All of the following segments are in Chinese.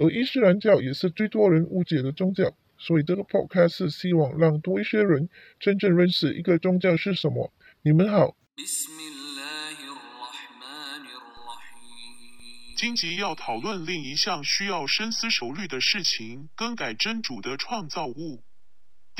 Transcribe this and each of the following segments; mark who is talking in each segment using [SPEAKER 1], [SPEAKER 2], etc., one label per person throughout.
[SPEAKER 1] 而伊斯兰教也是最多人误解的宗教，所以这个 podcast 是希望让多一些人真正认识一个宗教是什么。你们好。
[SPEAKER 2] 今集要讨论另一项需要深思熟虑的事情：更改真主的创造物。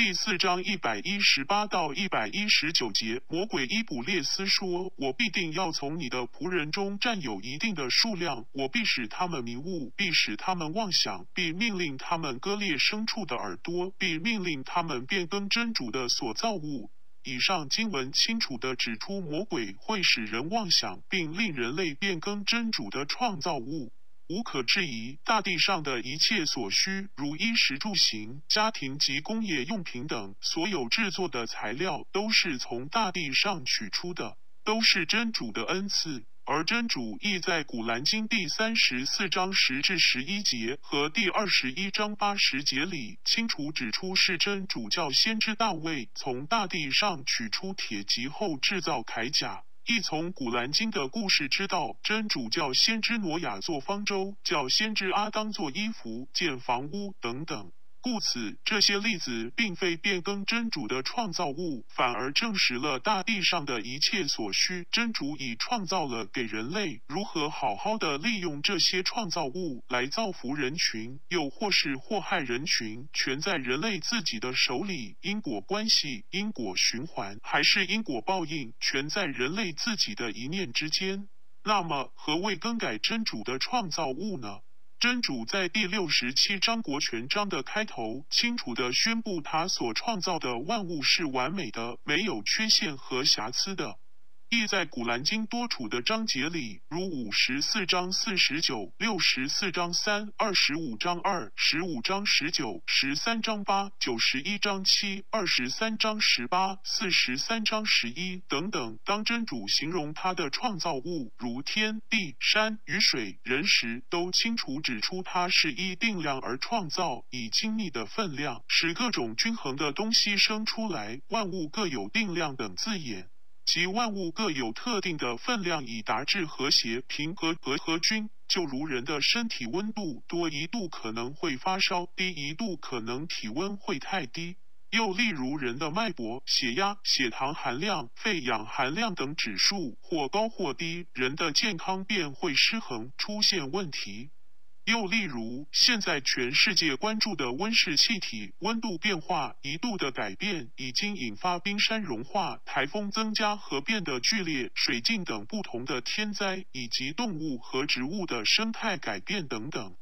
[SPEAKER 2] 第四章一百一十八到一百一十九节，魔鬼伊卜列斯说：“我必定要从你的仆人中占有一定的数量，我必使他们迷雾，必使他们妄想，必命令他们割裂牲畜的耳朵，必命令他们变更真主的所造物。”以上经文清楚地指出，魔鬼会使人妄想，并令人类变更真主的创造物。无可置疑，大地上的一切所需，如衣食住行、家庭及工业用品等，所有制作的材料都是从大地上取出的，都是真主的恩赐。而真主亦在古兰经第三十四章十至十一节和第二十一章八十节里，清楚指出是真主教先知大卫从大地上取出铁及后制造铠甲。一从古兰经的故事知道，真主叫先知挪亚做方舟，叫先知阿当做衣服、建房屋等等。故此，这些例子并非变更真主的创造物，反而证实了大地上的一切所需，真主已创造了给人类如何好好的利用这些创造物来造福人群，又或是祸害人群，全在人类自己的手里。因果关系、因果循环，还是因果报应，全在人类自己的一念之间。那么，何谓更改真主的创造物呢？真主在第六十七章国权章的开头，清楚地宣布他所创造的万物是完美的，没有缺陷和瑕疵的。亦在古兰经多处的章节里，如五十四章四十九、六十四章三、二十五章二、十五章十九、十三章八、九十一章七、二十三章十八、四十三章十一等等，当真主形容他的创造物，如天地、山、雨水、人时，都清楚指出他是依定量而创造，以精密的分量使各种均衡的东西生出来，万物各有定量等字眼。即万物各有特定的分量，以达至和谐、平和和和均。就如人的身体温度，多一度可能会发烧，低一度可能体温会太低。又例如人的脉搏、血压、血糖含量、肺氧含量等指数或高或低，人的健康便会失衡，出现问题。又例如，现在全世界关注的温室气体温度变化一度的改变，已经引发冰山融化、台风增加和变得剧烈、水浸等不同的天灾，以及动物和植物的生态改变等等。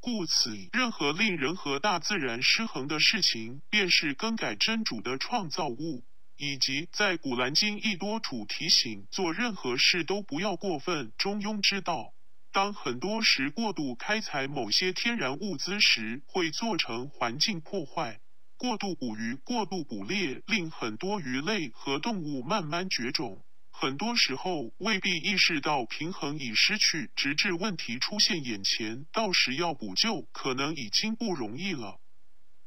[SPEAKER 2] 故此，任何令人和大自然失衡的事情，便是更改真主的创造物。以及在古兰经一多处提醒，做任何事都不要过分，中庸之道。当很多时过度开采某些天然物资时，会造成环境破坏；过度捕鱼、过度捕猎，令很多鱼类和动物慢慢绝种。很多时候未必意识到平衡已失去，直至问题出现眼前，到时要补救，可能已经不容易了。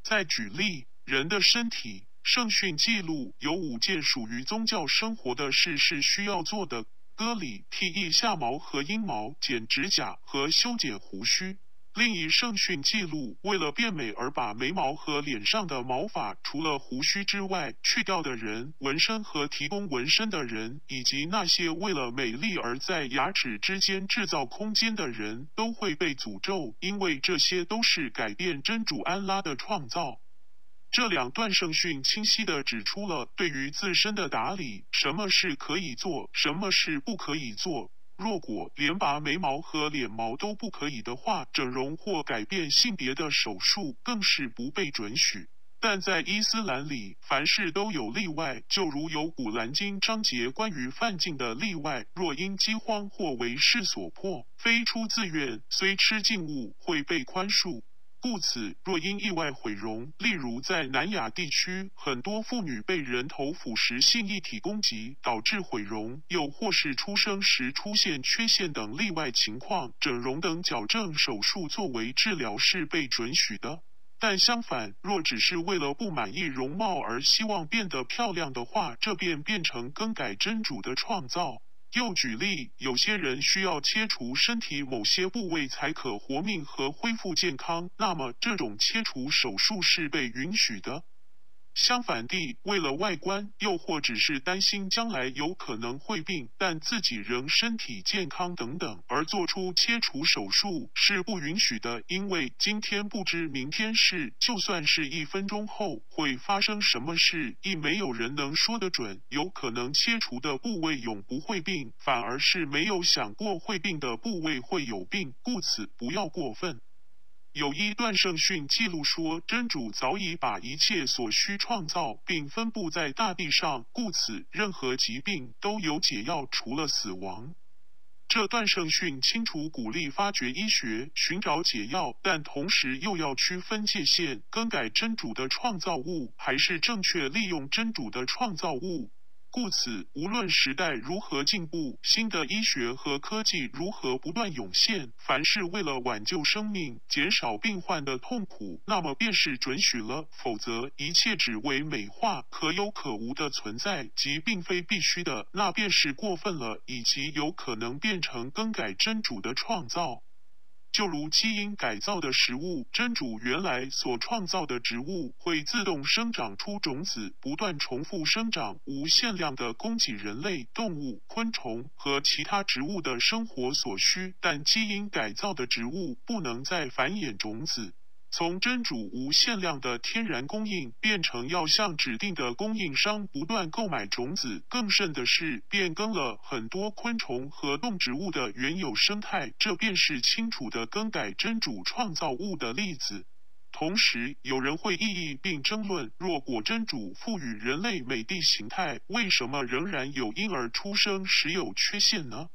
[SPEAKER 2] 再举例，人的身体圣训记录有五件属于宗教生活的事是需要做的。割礼、剃腋下毛和阴毛、剪指甲和修剪胡须。另一圣训记录，为了变美而把眉毛和脸上的毛发，除了胡须之外去掉的人，纹身和提供纹身的人，以及那些为了美丽而在牙齿之间制造空间的人，都会被诅咒，因为这些都是改变真主安拉的创造。这两段圣训清晰地指出了对于自身的打理，什么是可以做，什么是不可以做。若果连拔眉毛和脸毛都不可以的话，整容或改变性别的手术更是不被准许。但在伊斯兰里，凡事都有例外，就如有古兰经章节关于犯禁的例外：若因饥荒或为事所迫，非出自愿，虽吃禁物，会被宽恕。故此，若因意外毁容，例如在南亚地区，很多妇女被人头腐蚀性一体攻击，导致毁容，又或是出生时出现缺陷等例外情况，整容等矫正手术作为治疗是被准许的。但相反，若只是为了不满意容貌而希望变得漂亮的话，这便变成更改真主的创造。又举例，有些人需要切除身体某些部位才可活命和恢复健康，那么这种切除手术是被允许的。相反地，为了外观，又或只是担心将来有可能会病，但自己仍身体健康等等，而做出切除手术是不允许的。因为今天不知明天事，就算是一分钟后会发生什么事，亦没有人能说得准。有可能切除的部位永不会病，反而是没有想过会病的部位会有病，故此不要过分。有一段圣训记录说，真主早已把一切所需创造并分布在大地上，故此任何疾病都有解药，除了死亡。这段圣训清楚鼓励发掘医学，寻找解药，但同时又要区分界限，更改真主的创造物，还是正确利用真主的创造物。故此，无论时代如何进步，新的医学和科技如何不断涌现，凡是为了挽救生命、减少病患的痛苦，那么便是准许了；否则，一切只为美化可有可无的存在，即并非必须的，那便是过分了，以及有可能变成更改真主的创造。就如基因改造的食物，真主原来所创造的植物会自动生长出种子，不断重复生长，无限量的供给人类、动物、昆虫和其他植物的生活所需。但基因改造的植物不能再繁衍种子。从真主无限量的天然供应变成要向指定的供应商不断购买种子，更甚的是变更了很多昆虫和动植物的原有生态，这便是清楚的更改真主创造物的例子。同时，有人会异议并争论：若果真主赋予人类美的形态，为什么仍然有婴儿出生时有缺陷呢？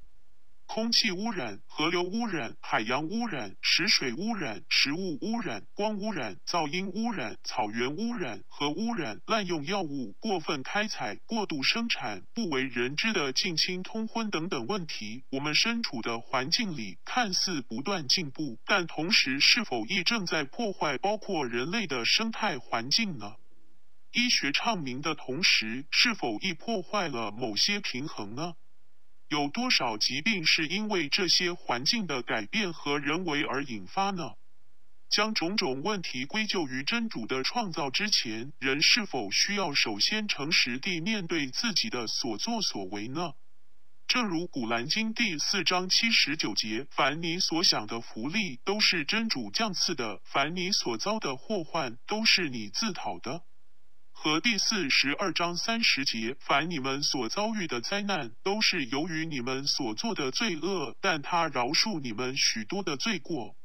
[SPEAKER 2] 空气污染、河流污染、海洋污染、食水污染、食物污染、光污染、噪音污染、草原污染和污染、滥用药物、过分开采、过度生产、不为人知的近亲通婚等等问题，我们身处的环境里看似不断进步，但同时是否亦正在破坏包括人类的生态环境呢？医学昌明的同时，是否亦破坏了某些平衡呢？有多少疾病是因为这些环境的改变和人为而引发呢？将种种问题归咎于真主的创造之前，人是否需要首先诚实地面对自己的所作所为呢？正如古兰经第四章七十九节：“凡你所想的福利，都是真主降赐的；凡你所遭的祸患，都是你自讨的。”和第四十二章三十节，凡你们所遭遇的灾难，都是由于你们所做的罪恶，但他饶恕你们许多的罪过。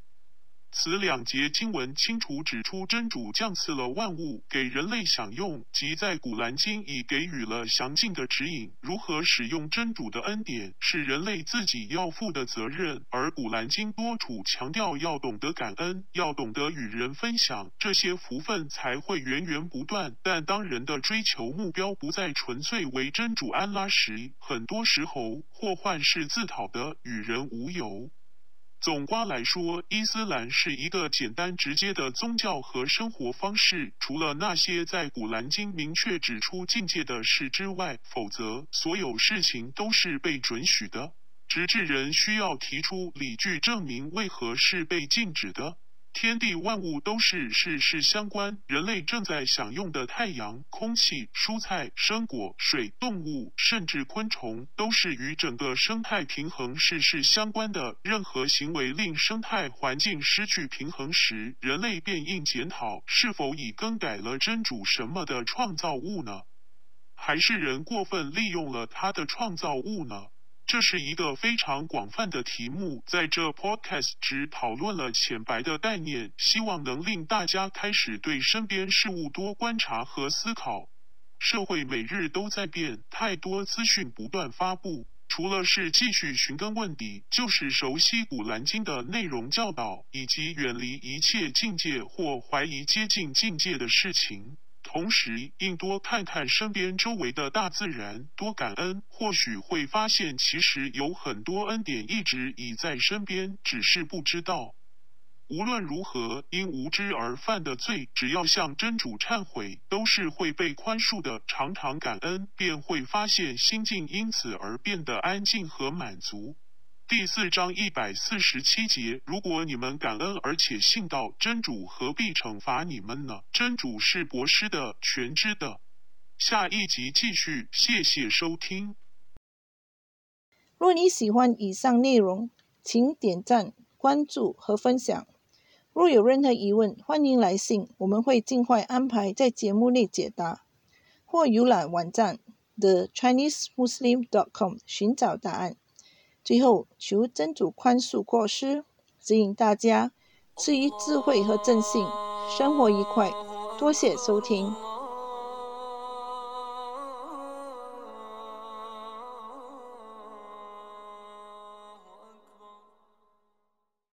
[SPEAKER 2] 此两节经文清楚指出，真主降赐了万物给人类享用，即在古兰经已给予了详尽的指引，如何使用真主的恩典是人类自己要负的责任。而古兰经多处强调要懂得感恩，要懂得与人分享，这些福分才会源源不断。但当人的追求目标不再纯粹为真主安拉时，很多时候祸患是自讨的，与人无尤。总观来说，伊斯兰是一个简单直接的宗教和生活方式。除了那些在古兰经明确指出境界的事之外，否则所有事情都是被准许的，直至人需要提出理据证明为何是被禁止的。天地万物都是事事相关，人类正在享用的太阳、空气、蔬菜、生果、水、动物，甚至昆虫，都是与整个生态平衡事事相关的。任何行为令生态环境失去平衡时，人类便应检讨是否已更改了真主什么的创造物呢？还是人过分利用了他的创造物呢？这是一个非常广泛的题目，在这 podcast 只讨论了浅白的概念，希望能令大家开始对身边事物多观察和思考。社会每日都在变，太多资讯不断发布。除了是继续寻根问底，就是熟悉《古兰经》的内容教导，以及远离一切境界或怀疑接近境界的事情。同时，应多看看身边周围的大自然，多感恩，或许会发现其实有很多恩典一直已在身边，只是不知道。无论如何，因无知而犯的罪，只要向真主忏悔，都是会被宽恕的。常常感恩，便会发现心境因此而变得安静和满足。第四章一百四十七节：如果你们感恩而且信道，真主何必惩罚你们呢？真主是博施的、全知的。下一集继续，谢谢收听。
[SPEAKER 3] 若你喜欢以上内容，请点赞、关注和分享。若有任何疑问，欢迎来信，我们会尽快安排在节目内解答，或浏览网站 thechinesemuslim.com 寻找答案。最后，求真主宽恕过失，指引大家赐予智慧和正信，生活愉快。多谢收听。